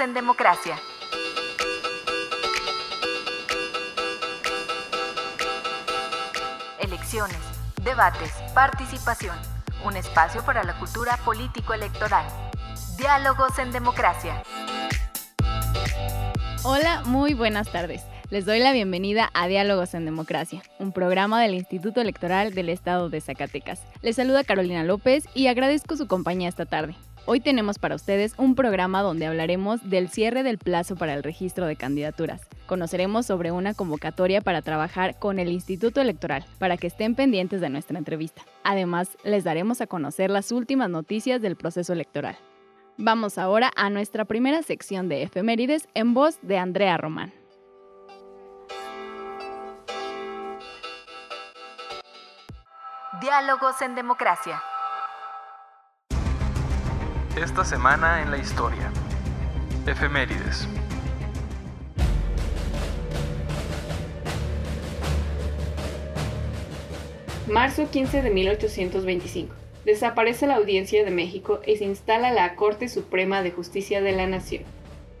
En Democracia. Elecciones, debates, participación. Un espacio para la cultura político-electoral. Diálogos en Democracia. Hola, muy buenas tardes. Les doy la bienvenida a Diálogos en Democracia, un programa del Instituto Electoral del Estado de Zacatecas. Les saluda Carolina López y agradezco su compañía esta tarde. Hoy tenemos para ustedes un programa donde hablaremos del cierre del plazo para el registro de candidaturas. Conoceremos sobre una convocatoria para trabajar con el Instituto Electoral para que estén pendientes de nuestra entrevista. Además, les daremos a conocer las últimas noticias del proceso electoral. Vamos ahora a nuestra primera sección de efemérides en voz de Andrea Román. Diálogos en Democracia. Esta semana en la historia. Efemérides. Marzo 15 de 1825. Desaparece la Audiencia de México y se instala la Corte Suprema de Justicia de la Nación.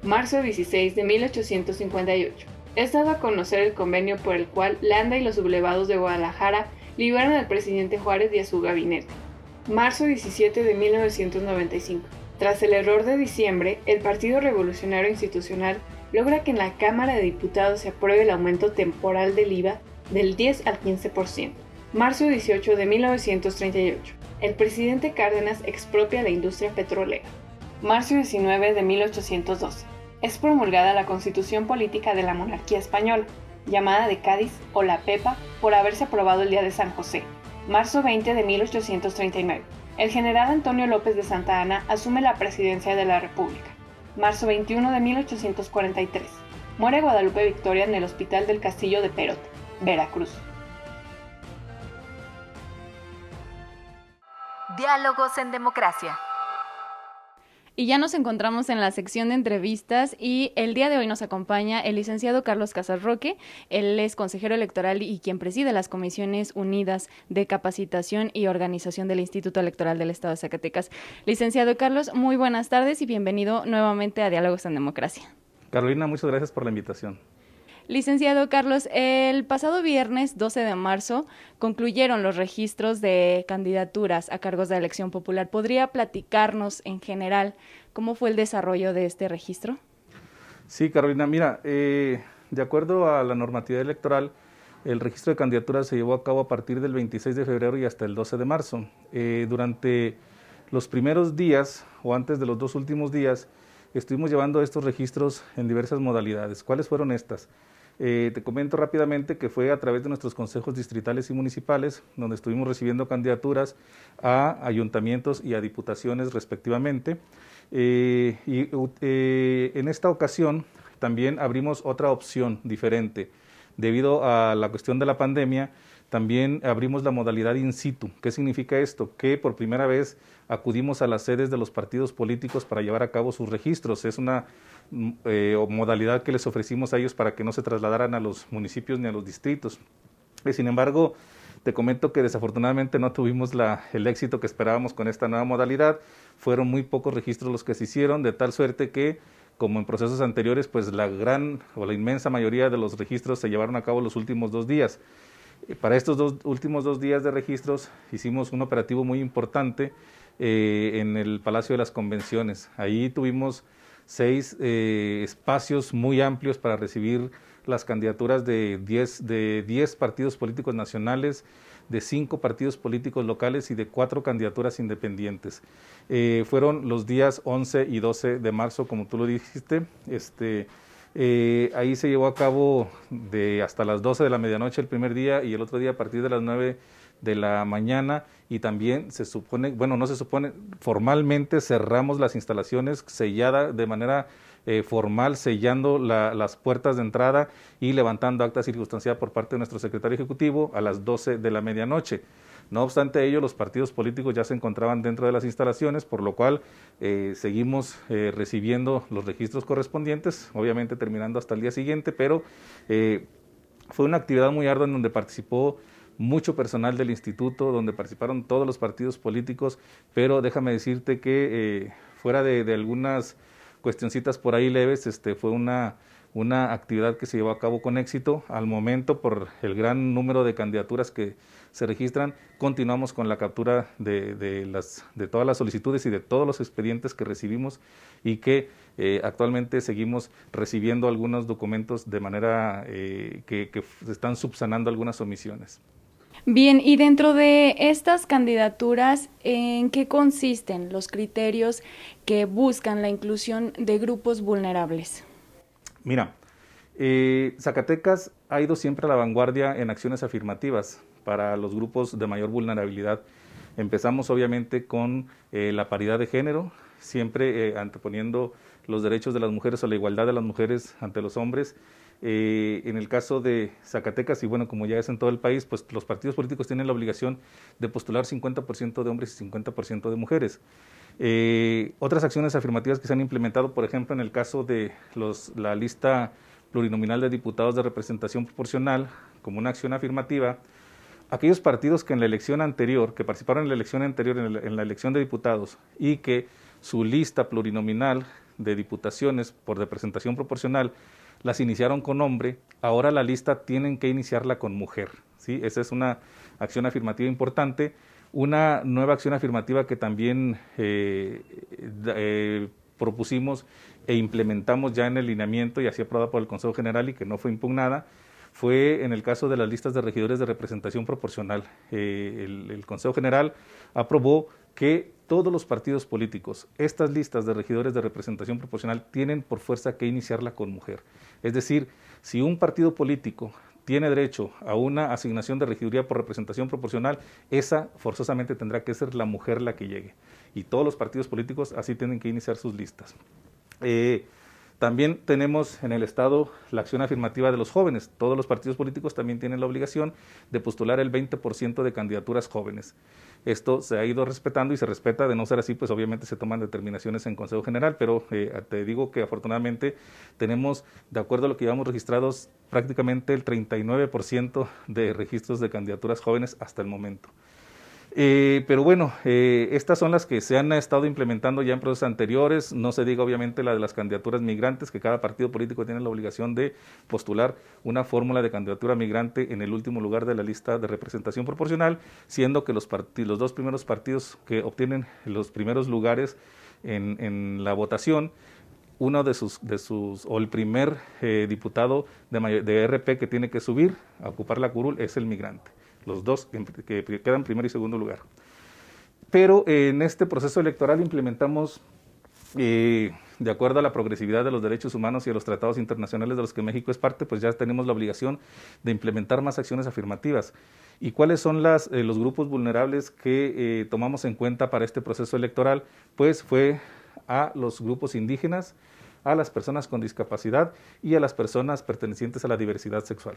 Marzo 16 de 1858. Es dado a conocer el convenio por el cual Landa y los sublevados de Guadalajara liberan al presidente Juárez y a su gabinete. Marzo 17 de 1995. Tras el error de diciembre, el Partido Revolucionario Institucional logra que en la Cámara de Diputados se apruebe el aumento temporal del IVA del 10 al 15%. Marzo 18 de 1938. El presidente Cárdenas expropia la industria petrolera. Marzo 19 de 1812. Es promulgada la Constitución Política de la Monarquía Española, llamada de Cádiz o la PEPA, por haberse aprobado el día de San José. Marzo 20 de 1839. El general Antonio López de Santa Ana asume la presidencia de la República. Marzo 21 de 1843. Muere Guadalupe Victoria en el Hospital del Castillo de Perote, Veracruz. Diálogos en Democracia. Y ya nos encontramos en la sección de entrevistas y el día de hoy nos acompaña el licenciado Carlos Casarroque. Él es consejero electoral y quien preside las comisiones unidas de capacitación y organización del Instituto Electoral del Estado de Zacatecas. Licenciado Carlos, muy buenas tardes y bienvenido nuevamente a Diálogos en Democracia. Carolina, muchas gracias por la invitación. Licenciado Carlos, el pasado viernes 12 de marzo concluyeron los registros de candidaturas a cargos de elección popular. ¿Podría platicarnos en general cómo fue el desarrollo de este registro? Sí, Carolina, mira, eh, de acuerdo a la normatividad electoral, el registro de candidaturas se llevó a cabo a partir del 26 de febrero y hasta el 12 de marzo. Eh, durante los primeros días o antes de los dos últimos días, estuvimos llevando estos registros en diversas modalidades. ¿Cuáles fueron estas? Eh, te comento rápidamente que fue a través de nuestros consejos distritales y municipales, donde estuvimos recibiendo candidaturas a ayuntamientos y a diputaciones respectivamente. Eh, y eh, en esta ocasión también abrimos otra opción diferente. Debido a la cuestión de la pandemia, también abrimos la modalidad in situ. ¿Qué significa esto? Que por primera vez acudimos a las sedes de los partidos políticos para llevar a cabo sus registros. Es una eh, modalidad que les ofrecimos a ellos para que no se trasladaran a los municipios ni a los distritos. Eh, sin embargo, te comento que desafortunadamente no tuvimos la, el éxito que esperábamos con esta nueva modalidad. Fueron muy pocos registros los que se hicieron, de tal suerte que, como en procesos anteriores, pues la gran o la inmensa mayoría de los registros se llevaron a cabo los últimos dos días. Eh, para estos dos, últimos dos días de registros hicimos un operativo muy importante en el Palacio de las Convenciones. Ahí tuvimos seis eh, espacios muy amplios para recibir las candidaturas de 10 de diez partidos políticos nacionales, de cinco partidos políticos locales y de cuatro candidaturas independientes. Eh, fueron los días 11 y 12 de marzo, como tú lo dijiste. Este, eh, ahí se llevó a cabo de hasta las 12 de la medianoche el primer día y el otro día a partir de las 9 de la mañana y también se supone, bueno, no se supone, formalmente cerramos las instalaciones sellada de manera eh, formal, sellando las puertas de entrada y levantando acta circunstancial por parte de nuestro secretario ejecutivo a las 12 de la medianoche. No obstante ello, los partidos políticos ya se encontraban dentro de las instalaciones, por lo cual eh, seguimos eh, recibiendo los registros correspondientes, obviamente terminando hasta el día siguiente, pero fue una actividad muy ardua en donde participó mucho personal del instituto, donde participaron todos los partidos políticos, pero déjame decirte que eh, fuera de, algunas cuestioncitas por ahí leves, este, fue una, una actividad que se llevó a cabo con éxito. Al momento, por el gran número de candidaturas que se registran, continuamos con la captura de, de, las, de todas las solicitudes y de todos los expedientes que recibimos y que eh, actualmente seguimos recibiendo algunos documentos de manera eh, que, que están subsanando algunas omisiones. Bien, y dentro de estas candidaturas, ¿en qué consisten los criterios que buscan la inclusión de grupos vulnerables? Mira, eh, Zacatecas ha ido siempre a la vanguardia en acciones afirmativas para los grupos de mayor vulnerabilidad. Empezamos obviamente con eh, la paridad de género, siempre eh, anteponiendo los derechos de las mujeres o la igualdad de las mujeres ante los hombres eh, en el caso de Zacatecas, y bueno, como ya es en todo el país, pues los partidos políticos tienen la obligación de postular 50% de hombres y 50% de mujeres. Eh, otras acciones afirmativas que se han implementado, por ejemplo, en el caso de los, la lista plurinominal de diputados de representación proporcional, como una acción afirmativa, aquellos partidos que en la elección anterior, que participaron en la elección anterior, en la elección de diputados, y que su lista plurinominal de diputaciones por representación proporcional las iniciaron con hombre, ahora la lista tienen que iniciarla con mujer. ¿sí? Esa es una acción afirmativa importante. Una nueva acción afirmativa que también eh, eh, propusimos e implementamos ya en el lineamiento y así aprobada por el Consejo General y que no fue impugnada, fue en el caso de las listas de regidores de representación proporcional. Eh, el, Consejo General aprobó que todos los partidos políticos, estas listas de regidores de representación proporcional tienen por fuerza que iniciarla con mujer. Es decir, si un partido político tiene derecho a una asignación de regiduría por representación proporcional, esa forzosamente tendrá que ser la mujer la que llegue. Y todos los partidos políticos así tienen que iniciar sus listas. Eh, también tenemos en el Estado la acción afirmativa de los jóvenes. Todos los partidos políticos también tienen la obligación de postular el 20% de candidaturas jóvenes. Esto se ha ido respetando y se respeta. De no ser así, pues obviamente se toman determinaciones en Consejo General, pero eh, te digo que afortunadamente tenemos, de acuerdo a lo que llevamos registrados, prácticamente el 39% de registros de candidaturas jóvenes hasta el momento. Eh, pero bueno, eh, estas son las que se han estado implementando ya en procesos anteriores. No se diga obviamente la de las candidaturas migrantes, que cada partido político tiene la obligación de postular una fórmula de candidatura migrante en el último lugar de la lista de representación proporcional, siendo que los, los dos primeros partidos que obtienen los primeros lugares en, la votación uno de sus, de sus, o el primer eh, diputado de, de RP que tiene que subir a ocupar la curul es el migrante los dos que, quedan primero y segundo lugar. Pero en este proceso electoral implementamos, eh, de acuerdo a la progresividad de los derechos humanos y a los tratados internacionales de los que México es parte, pues ya tenemos la obligación de implementar más acciones afirmativas. ¿Y cuáles son las, eh, los grupos vulnerables que eh, tomamos en cuenta para este proceso electoral? Pues fue a los grupos indígenas, a las personas con discapacidad y a las personas pertenecientes a la diversidad sexual.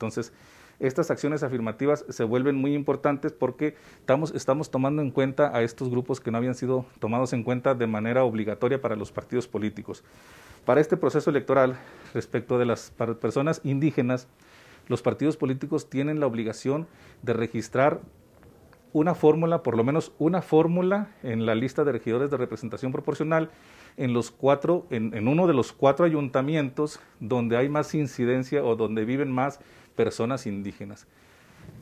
Entonces, estas acciones afirmativas se vuelven muy importantes porque estamos, estamos tomando en cuenta a estos grupos que no habían sido tomados en cuenta de manera obligatoria para los partidos políticos. Para este proceso electoral, respecto de las personas indígenas, los partidos políticos tienen la obligación de registrar una fórmula, por lo menos una fórmula en la lista de regidores de representación proporcional en los cuatro, en, en, uno de los cuatro ayuntamientos donde hay más incidencia o donde viven más personas indígenas.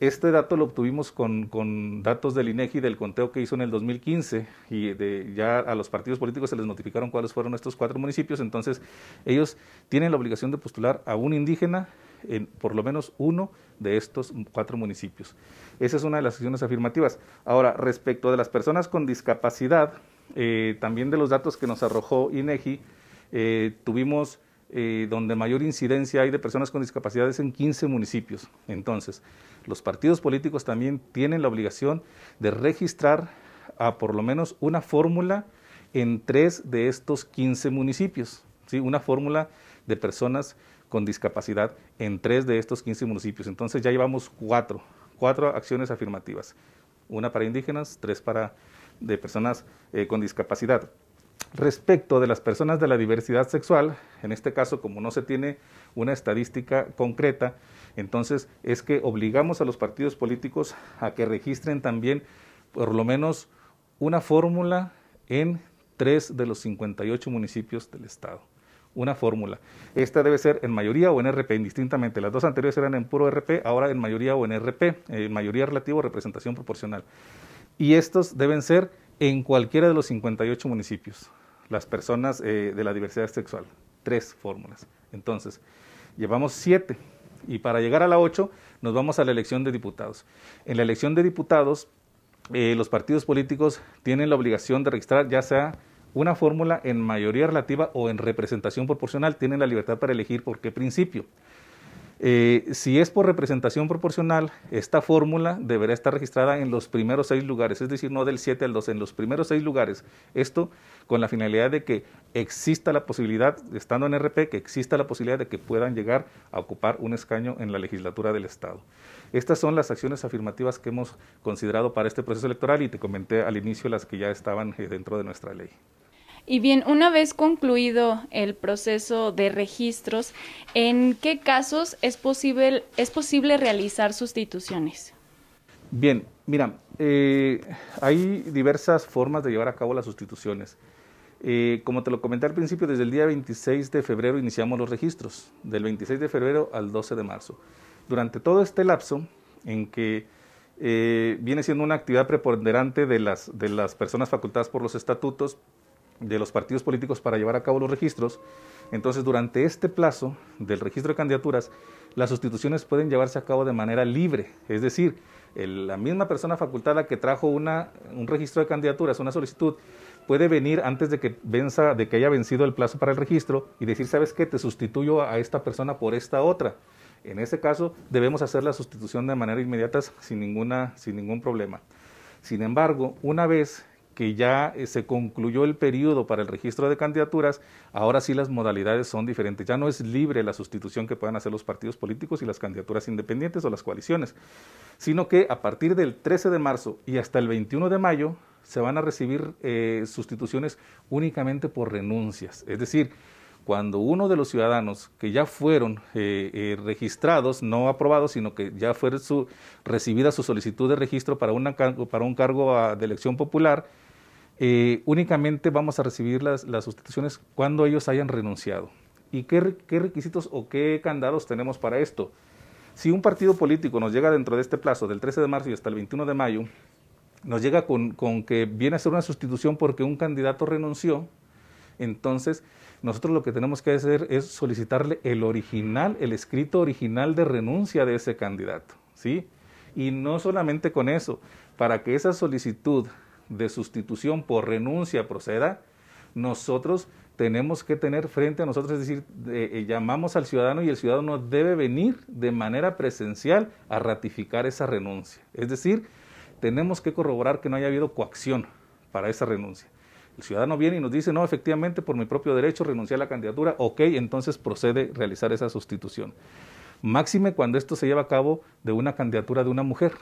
Este dato lo obtuvimos con, datos del INEGI del conteo que hizo en el 2015 y de, ya a los partidos políticos se les notificaron cuáles fueron estos cuatro municipios, entonces ellos tienen la obligación de postular a un indígena en por lo menos uno de estos cuatro municipios. Esa es una de las acciones afirmativas. Ahora, respecto de las personas con discapacidad, eh, también de los datos que nos arrojó INEGI, eh, tuvimos eh, donde mayor incidencia hay de personas con discapacidad es en 15 municipios. Entonces, los partidos políticos también tienen la obligación de registrar a por lo menos una fórmula en tres de estos 15 municipios, ¿sí? una fórmula de personas con discapacidad en tres de estos 15 municipios. Entonces ya llevamos cuatro, cuatro acciones afirmativas, una para indígenas, tres para de personas eh, con discapacidad. Respecto de las personas de la diversidad sexual, en este caso como no se tiene una estadística concreta, entonces es que obligamos a los partidos políticos a que registren también por lo menos una fórmula en tres de los 58 municipios del estado. Una fórmula. Esta debe ser en mayoría o en RP, indistintamente. Las dos anteriores eran en puro RP, ahora en mayoría o en RP, en mayoría relativa o representación proporcional. Y estos deben ser en cualquiera de los 58 municipios, las personas eh, de la diversidad sexual. Tres fórmulas. Entonces, llevamos siete. Y para llegar a la ocho, nos vamos a la elección de diputados. En la elección de diputados, eh, los partidos políticos tienen la obligación de registrar ya sea una fórmula en mayoría relativa o en representación proporcional. Tienen la libertad para elegir por qué principio. Eh, si es por representación proporcional, esta fórmula deberá estar registrada en los primeros seis lugares, es decir, no del 7 al 12, en los primeros seis lugares. Esto con la finalidad de que exista la posibilidad, estando en RP, que exista la posibilidad de que puedan llegar a ocupar un escaño en la legislatura del Estado. Estas son las acciones afirmativas que hemos considerado para este proceso electoral y te comenté al inicio las que ya estaban eh, dentro de nuestra ley. Y bien, una vez concluido el proceso de registros, ¿en qué casos es posible, es posible realizar sustituciones? Bien, mira, eh, hay diversas formas de llevar a cabo las sustituciones. Eh, como te lo comenté al principio, desde el día 26 de febrero iniciamos los registros, del 26 de febrero al 12 de marzo. Durante todo este lapso en que eh, viene siendo una actividad preponderante de las, de las personas facultadas por los estatutos, de los partidos políticos para llevar a cabo los registros. Entonces, durante este plazo del registro de candidaturas, las sustituciones pueden llevarse a cabo de manera libre, es decir, la misma persona facultada que trajo una, un registro de candidaturas, una solicitud, puede venir antes de que venza, de que haya vencido el plazo para el registro y decir, ¿sabes qué? Te sustituyo a esta persona por esta otra. En ese caso, debemos hacer la sustitución de manera inmediata sin, ninguna, sin ningún problema. Sin embargo, una vez que ya eh, se concluyó el periodo para el registro de candidaturas, ahora sí las modalidades son diferentes. Ya no es libre la sustitución que puedan hacer los partidos políticos y las candidaturas independientes o las coaliciones, sino que a partir del 13 de marzo y hasta el 21 de mayo se van a recibir eh, sustituciones únicamente por renuncias. Es decir, cuando uno de los ciudadanos que ya fueron eh, registrados, no aprobados, sino que ya fue su, recibida su solicitud de registro para, una, para un cargo de elección popular, eh, únicamente vamos a recibir las, sustituciones cuando ellos hayan renunciado. ¿Y qué, requisitos o qué candados tenemos para esto? Si un partido político nos llega dentro de este plazo, del 13 de marzo y hasta el 21 de mayo, nos llega con, con que viene a ser una sustitución porque un candidato renunció, entonces nosotros lo que tenemos que hacer es solicitarle el original, el escrito original de renuncia de ese candidato, ¿sí? Y no solamente con eso, para que esa solicitud de sustitución por renuncia proceda, nosotros tenemos que tener frente a nosotros, es decir, eh, llamamos al ciudadano y el ciudadano debe venir de manera presencial a ratificar esa renuncia. Es decir, tenemos que corroborar que no haya habido coacción para esa renuncia. El ciudadano viene y nos dice, no, efectivamente, por mi propio derecho renuncié a la candidatura, ok, entonces procede realizar esa sustitución. Máxime cuando esto se lleva a cabo de una candidatura de una mujer.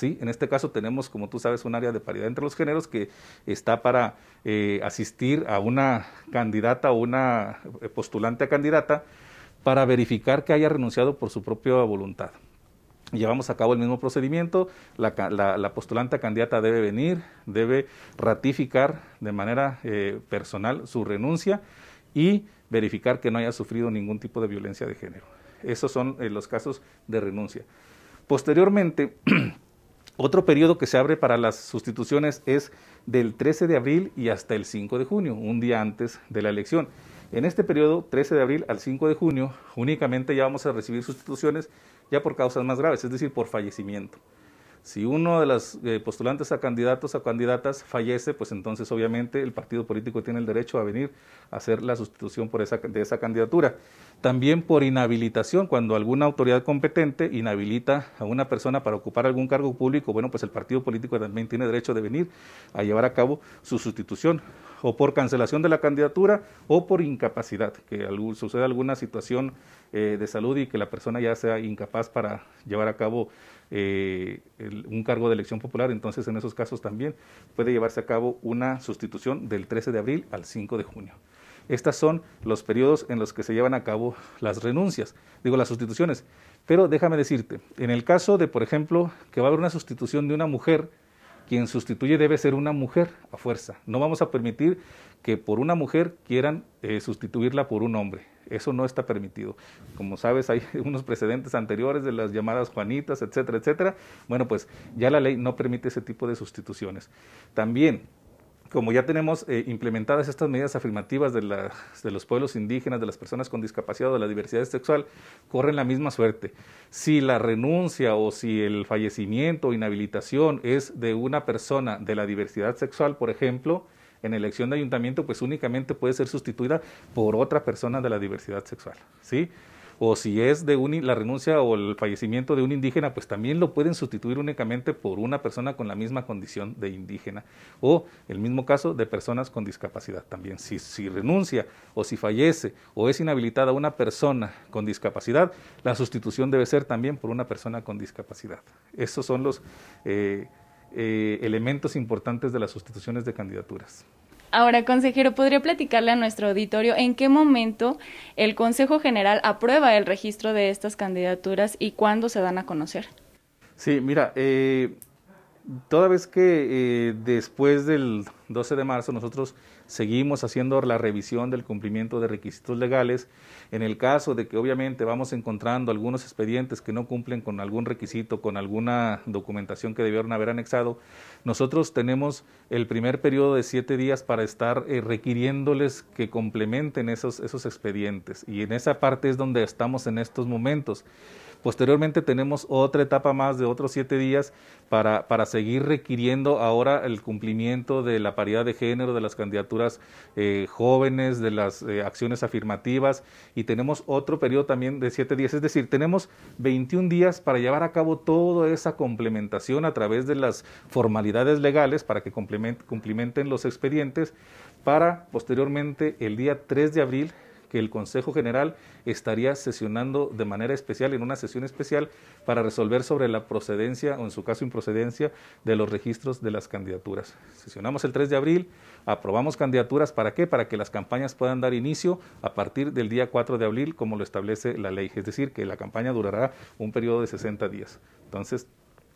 En este caso tenemos, como tú sabes, un área de paridad entre los géneros que está para eh, asistir a una candidata o una eh, postulante a candidata para verificar que haya renunciado por su propia voluntad. Llevamos a cabo el mismo procedimiento, la, la, postulante a candidata debe venir, debe ratificar de manera eh, personal su renuncia y verificar que no haya sufrido ningún tipo de violencia de género. Esos son los casos de renuncia. Posteriormente, Otro periodo que se abre para las sustituciones es del 13 de abril y hasta el 5 de junio, un día antes de la elección. En este periodo, 13 de abril al 5 de junio, únicamente ya vamos a recibir sustituciones ya por causas más graves, es decir, por fallecimiento. Si uno de los eh, postulantes a candidatos o candidatas fallece, pues entonces obviamente el partido político tiene el derecho a venir a hacer la sustitución por esa, de esa candidatura. También por inhabilitación, cuando alguna autoridad competente inhabilita a una persona para ocupar algún cargo público, bueno, pues el partido político también tiene derecho de venir a llevar a cabo su sustitución, o por cancelación de la candidatura o por incapacidad, que suceda alguna situación eh, de salud y que la persona ya sea incapaz para llevar a cabo eh, un cargo de elección popular, entonces en esos casos también puede llevarse a cabo una sustitución del 13 de abril al 5 de junio. Estos son los periodos en los que se llevan a cabo las renuncias, digo las sustituciones. Pero déjame decirte, en el caso de, por ejemplo, que va a haber una sustitución de una mujer, quien sustituye debe ser una mujer a fuerza. No vamos a permitir que por una mujer quieran eh, sustituirla por un hombre. Eso no está permitido. Como sabes, hay unos precedentes anteriores de las llamadas Juanitas, etcétera, etcétera. Bueno, pues ya la ley no permite ese tipo de sustituciones. También como ya tenemos eh, implementadas estas medidas afirmativas de, los pueblos indígenas, de las personas con discapacidad o de la diversidad sexual, corren la misma suerte. Si la renuncia o si el fallecimiento o inhabilitación es de una persona de la diversidad sexual, por ejemplo, en elección de ayuntamiento, pues únicamente puede ser sustituida por otra persona de la diversidad sexual, ¿sí? o si es de la renuncia o el fallecimiento de un indígena, pues también lo pueden sustituir únicamente por una persona con la misma condición de indígena. O el mismo caso de personas con discapacidad también. Si, si renuncia o si fallece o es inhabilitada una persona con discapacidad, la sustitución debe ser también por una persona con discapacidad. Esos son los eh, eh, elementos importantes de las sustituciones de candidaturas. Ahora, consejero, ¿podría platicarle a nuestro auditorio en qué momento el Consejo General aprueba el registro de estas candidaturas y cuándo se dan a conocer? Sí, mira, eh, toda vez que eh, después del 12 de marzo nosotros seguimos haciendo la revisión del cumplimiento de requisitos legales, en el caso de que obviamente vamos encontrando algunos expedientes que no cumplen con algún requisito, con alguna documentación que debieron haber anexado, nosotros tenemos el primer periodo de siete días para estar eh, requiriéndoles que complementen esos, esos expedientes. Y en esa parte es donde estamos en estos momentos. Posteriormente tenemos otra etapa más de otros siete días para, para seguir requiriendo ahora el cumplimiento de la paridad de género, de las candidaturas eh, jóvenes, de las eh, acciones afirmativas y tenemos otro periodo también de siete días. Es decir, tenemos 21 días para llevar a cabo toda esa complementación a través de las formalidades legales para que cumplimenten los expedientes para posteriormente el día 3 de abril que el Consejo General estaría sesionando de manera especial, en una sesión especial, para resolver sobre la procedencia o en su caso improcedencia de los registros de las candidaturas. Sesionamos el 3 de abril, aprobamos candidaturas, ¿para qué? Para que las campañas puedan dar inicio a partir del día 4 de abril, como lo establece la ley, es decir, que la campaña durará un periodo de 60 días. Entonces,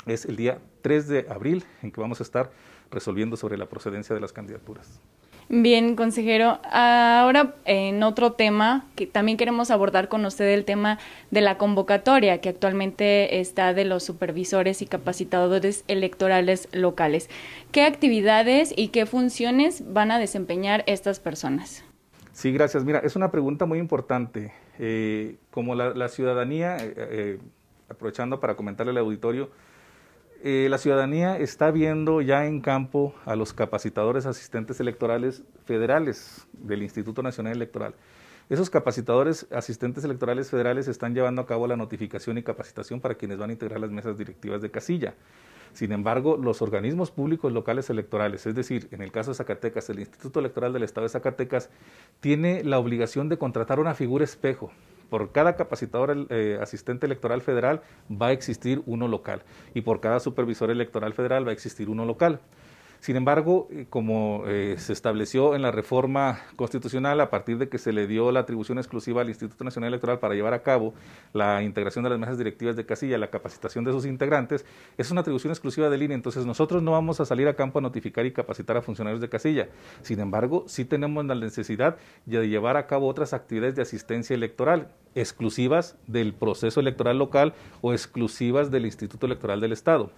es el día 3 de abril en que vamos a estar resolviendo sobre la procedencia de las candidaturas. Bien, consejero. Ahora, en otro tema, que también queremos abordar con usted el tema de la convocatoria que actualmente está de los supervisores y capacitadores electorales locales. ¿Qué actividades y qué funciones van a desempeñar estas personas? Sí, gracias. Mira, es una pregunta muy importante. Eh, como la, ciudadanía, eh, eh, aprovechando para comentarle al auditorio, eh, la ciudadanía está viendo ya en campo a los capacitadores asistentes electorales federales del Instituto Nacional Electoral. Esos capacitadores asistentes electorales federales están llevando a cabo la notificación y capacitación para quienes van a integrar las mesas directivas de casilla. Sin embargo, los organismos públicos locales electorales, es decir, en el caso de Zacatecas, el Instituto Electoral del Estado de Zacatecas, tiene la obligación de contratar una figura espejo por cada capacitador eh, asistente electoral federal va a existir uno local y por cada supervisor electoral federal va a existir uno local. Sin embargo, eh, como eh, se estableció en la reforma constitucional a partir de que se le dio la atribución exclusiva al Instituto Nacional Electoral para llevar a cabo la integración de las mesas directivas de casilla, la capacitación de sus integrantes, es una atribución exclusiva del INE. Entonces nosotros no vamos a salir a campo a notificar y capacitar a funcionarios de casilla. Sin embargo, sí tenemos la necesidad de llevar a cabo otras actividades de asistencia electoral exclusivas del proceso electoral local o exclusivas del Instituto Electoral del Estado.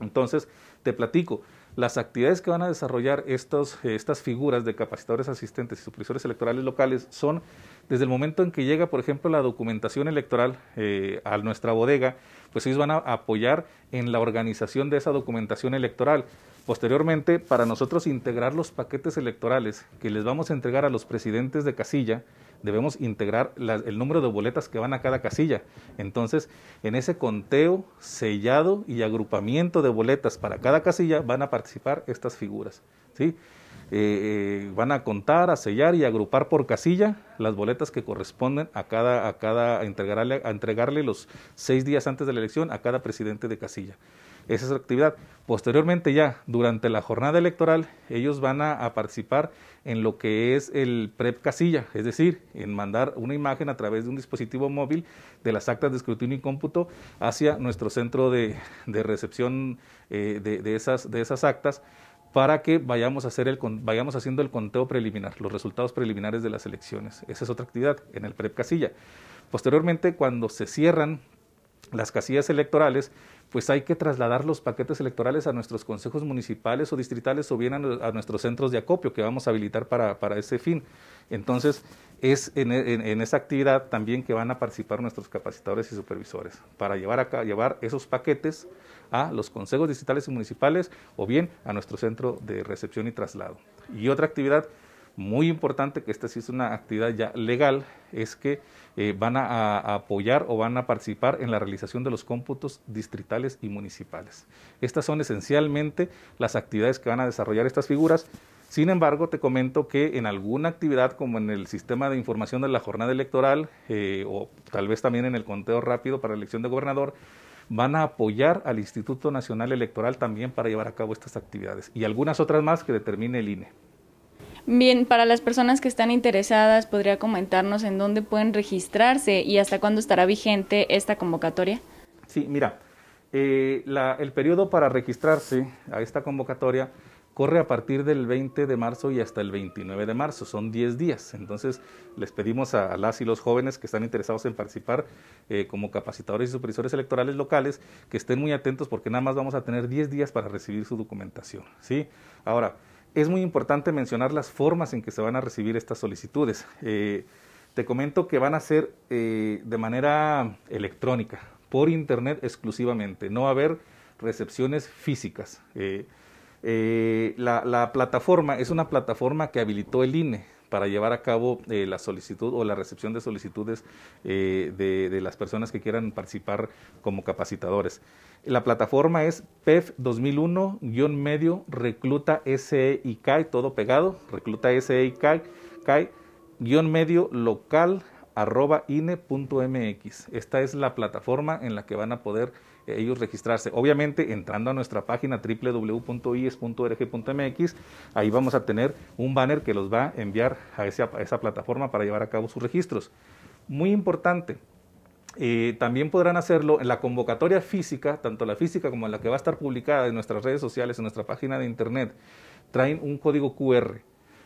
Entonces, te platico, las actividades que van a desarrollar estos, estas figuras de capacitadores asistentes y supervisores electorales locales son desde el momento en que llega, por ejemplo, la documentación electoral eh, a nuestra bodega, pues ellos van a apoyar en la organización de esa documentación electoral. Posteriormente, para nosotros integrar los paquetes electorales que les vamos a entregar a los presidentes de casilla, debemos integrar el número de boletas que van a cada casilla. Entonces, en ese conteo, sellado y agrupamiento de boletas para cada casilla van a participar estas figuras. ¿sí? Eh, van a contar, a sellar y agrupar por casilla las boletas que corresponden a cada, a cada, a entregarle, a entregarle los seis días antes de la elección a cada presidente de casilla. Esa es la actividad. Posteriormente ya, durante la jornada electoral, ellos van a, participar en lo que es el PREP casilla, es decir, en mandar una imagen a través de un dispositivo móvil de las actas de escrutinio y cómputo hacia nuestro centro de, recepción eh, de, esas, de esas actas para que vayamos, a hacer el, vayamos haciendo el conteo preliminar, los resultados preliminares de las elecciones. Esa es otra actividad en el PREP casilla. Posteriormente, cuando se cierran las casillas electorales, pues hay que trasladar los paquetes electorales a nuestros consejos municipales o distritales o bien a, nuestros centros de acopio que vamos a habilitar para, ese fin. Entonces, es en, esa actividad también que van a participar nuestros capacitadores y supervisores para llevar, a, llevar esos paquetes a los consejos distritales y municipales o bien a nuestro centro de recepción y traslado. Y otra actividad muy importante, que esta sí es una actividad ya legal, es que eh, van a, apoyar o van a participar en la realización de los cómputos distritales y municipales. Estas son esencialmente las actividades que van a desarrollar estas figuras. Sin embargo, te comento que en alguna actividad como en el sistema de información de la jornada electoral eh, o tal vez también en el conteo rápido para la elección de gobernador, van a apoyar al Instituto Nacional Electoral también para llevar a cabo estas actividades y algunas otras más que determine el INE. Bien, para las personas que están interesadas, ¿podría comentarnos en dónde pueden registrarse y hasta cuándo estará vigente esta convocatoria? Sí, mira, eh, el periodo para registrarse a esta convocatoria corre a partir del 20 de marzo y hasta el 29 de marzo, son 10 días. Entonces, les pedimos a, las y los jóvenes que están interesados en participar eh, como capacitadores y supervisores electorales locales que estén muy atentos porque nada más vamos a tener 10 días para recibir su documentación. ¿sí? Ahora, es muy importante mencionar las formas en que se van a recibir estas solicitudes. Eh, te comento que van a ser eh, de manera electrónica, por internet exclusivamente. No va a haber recepciones físicas. Eh, la, plataforma es una plataforma que habilitó el INE para llevar a cabo la solicitud o la recepción de solicitudes de, las personas que quieran participar como capacitadores. La plataforma es PEF 2001-medio recluta SE y CAI, todo pegado, recluta SE y CAI, guion medio local arroba ine.mx. Esta es la plataforma en la que van a poder eh, ellos registrarse. Obviamente, entrando a nuestra página www.ies.org.mx, ahí vamos a tener un banner que los va a enviar a esa, plataforma para llevar a cabo sus registros. Muy importante, eh, también podrán hacerlo en la convocatoria física, tanto la física como la que va a estar publicada en nuestras redes sociales, en nuestra página de internet. Traen un código QR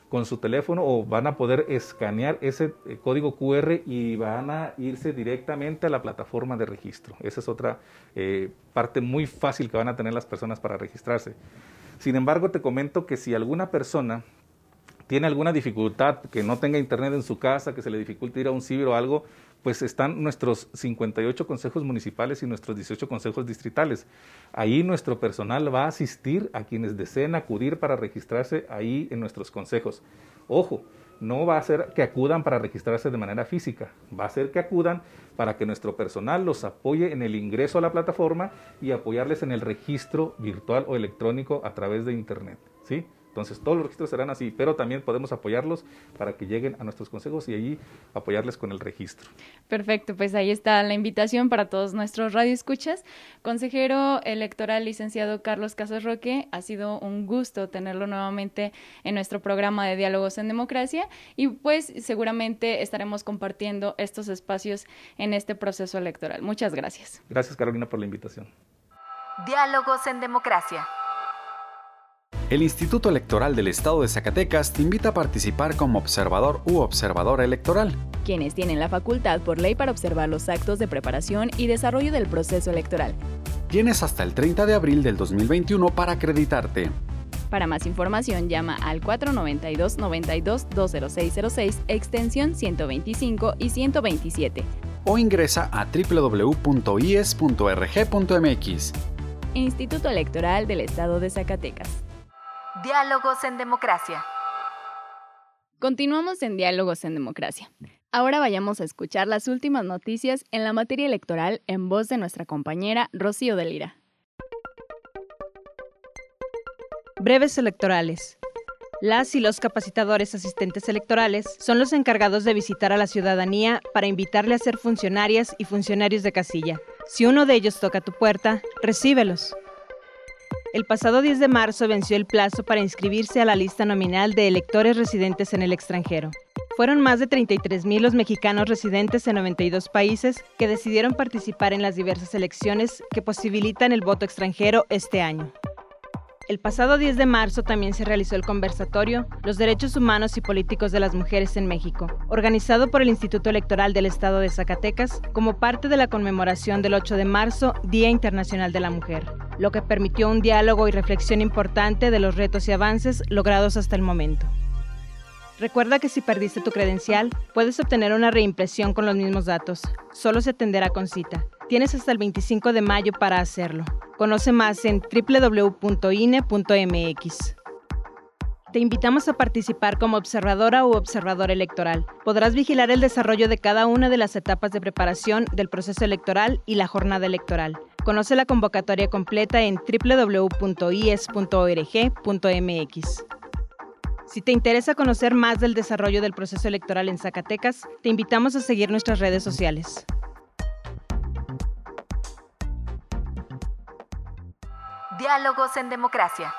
con su teléfono o van a poder escanear ese eh, código QR y van a irse directamente a la plataforma de registro. Esa es otra eh, parte muy fácil que van a tener las personas para registrarse. Sin embargo, te comento que si alguna persona tiene alguna dificultad, que no tenga internet en su casa, que se le dificulte ir a un ciber o algo, pues están nuestros 58 consejos municipales y nuestros 18 consejos distritales. Ahí nuestro personal va a asistir a quienes deseen acudir para registrarse ahí en nuestros consejos. Ojo, no va a ser que acudan para registrarse de manera física, va a ser que acudan para que nuestro personal los apoye en el ingreso a la plataforma y apoyarles en el registro virtual o electrónico a través de Internet. ¿sí? Entonces todos los registros serán así, pero también podemos apoyarlos para que lleguen a nuestros consejos y allí apoyarles con el registro. Perfecto, pues ahí está la invitación para todos nuestros radioescuchas. Consejero electoral licenciado Carlos Casas Roque, ha sido un gusto tenerlo nuevamente en nuestro programa de Diálogos en Democracia y pues seguramente estaremos compartiendo estos espacios en este proceso electoral. Muchas gracias. Gracias Carolina por la invitación. Diálogos en Democracia. El Instituto Electoral del Estado de Zacatecas te invita a participar como observador u observadora electoral. Quienes tienen la facultad por ley para observar los actos de preparación y desarrollo del proceso electoral. Tienes hasta el 30 de abril del 2021 para acreditarte. Para más información llama al 492-92-20606, extensión 125 y 127. O ingresa a www.ies.rg.mx. Instituto Electoral del Estado de Zacatecas. Diálogos en Democracia. Continuamos en Diálogos en Democracia. Ahora vayamos a escuchar las últimas noticias en la materia electoral en voz de nuestra compañera Rocío Delira. Breves electorales. Las y los capacitadores asistentes electorales son los encargados de visitar a la ciudadanía para invitarle a ser funcionarias y funcionarios de casilla. Si uno de ellos toca tu puerta, recíbelos. El pasado 10 de marzo venció el plazo para inscribirse a la lista nominal de electores residentes en el extranjero. Fueron más de 33.000 los mexicanos residentes en 92 países que decidieron participar en las diversas elecciones que posibilitan el voto extranjero este año. El pasado 10 de marzo también se realizó el conversatorio Los Derechos Humanos y Políticos de las Mujeres en México, organizado por el Instituto Electoral del Estado de Zacatecas como parte de la conmemoración del 8 de marzo, Día Internacional de la Mujer, lo que permitió un diálogo y reflexión importante de los retos y avances logrados hasta el momento. Recuerda que si perdiste tu credencial, puedes obtener una reimpresión con los mismos datos. Solo se atenderá con cita. Tienes hasta el 25 de mayo para hacerlo. Conoce más en www.ine.mx. Te invitamos a participar como observadora u observador electoral. Podrás vigilar el desarrollo de cada una de las etapas de preparación del proceso electoral y la jornada electoral. Conoce la convocatoria completa en www.ies.org.mx. Si te interesa conocer más del desarrollo del proceso electoral en Zacatecas, te invitamos a seguir nuestras redes sociales. Diálogos en Democracia.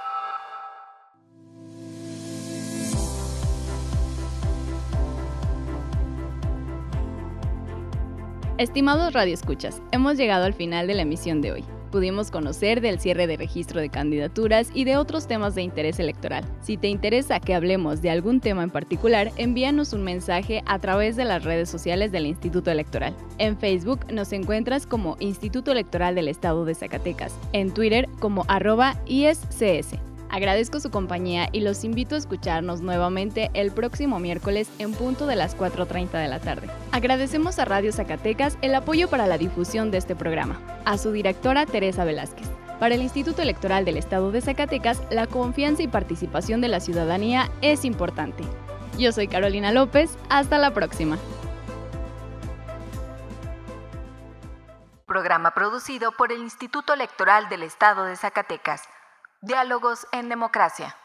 Estimados radioescuchas, hemos llegado al final de la emisión de hoy. Pudimos conocer del cierre de registro de candidaturas y de otros temas de interés electoral. Si te interesa que hablemos de algún tema en particular, envíanos un mensaje a través de las redes sociales del Instituto Electoral. En Facebook nos encuentras como Instituto Electoral del Estado de Zacatecas, en Twitter como arroba ISCS. Agradezco su compañía y los invito a escucharnos nuevamente el próximo miércoles en punto de las 4.30 de la tarde. Agradecemos a Radio Zacatecas el apoyo para la difusión de este programa, a su directora Teresa Velázquez. Para el Instituto Electoral del Estado de Zacatecas, la confianza y participación de la ciudadanía es importante. Yo soy Carolina López, hasta la próxima. Programa producido por el Instituto Electoral del Estado de Zacatecas. Diálogos en Democracia.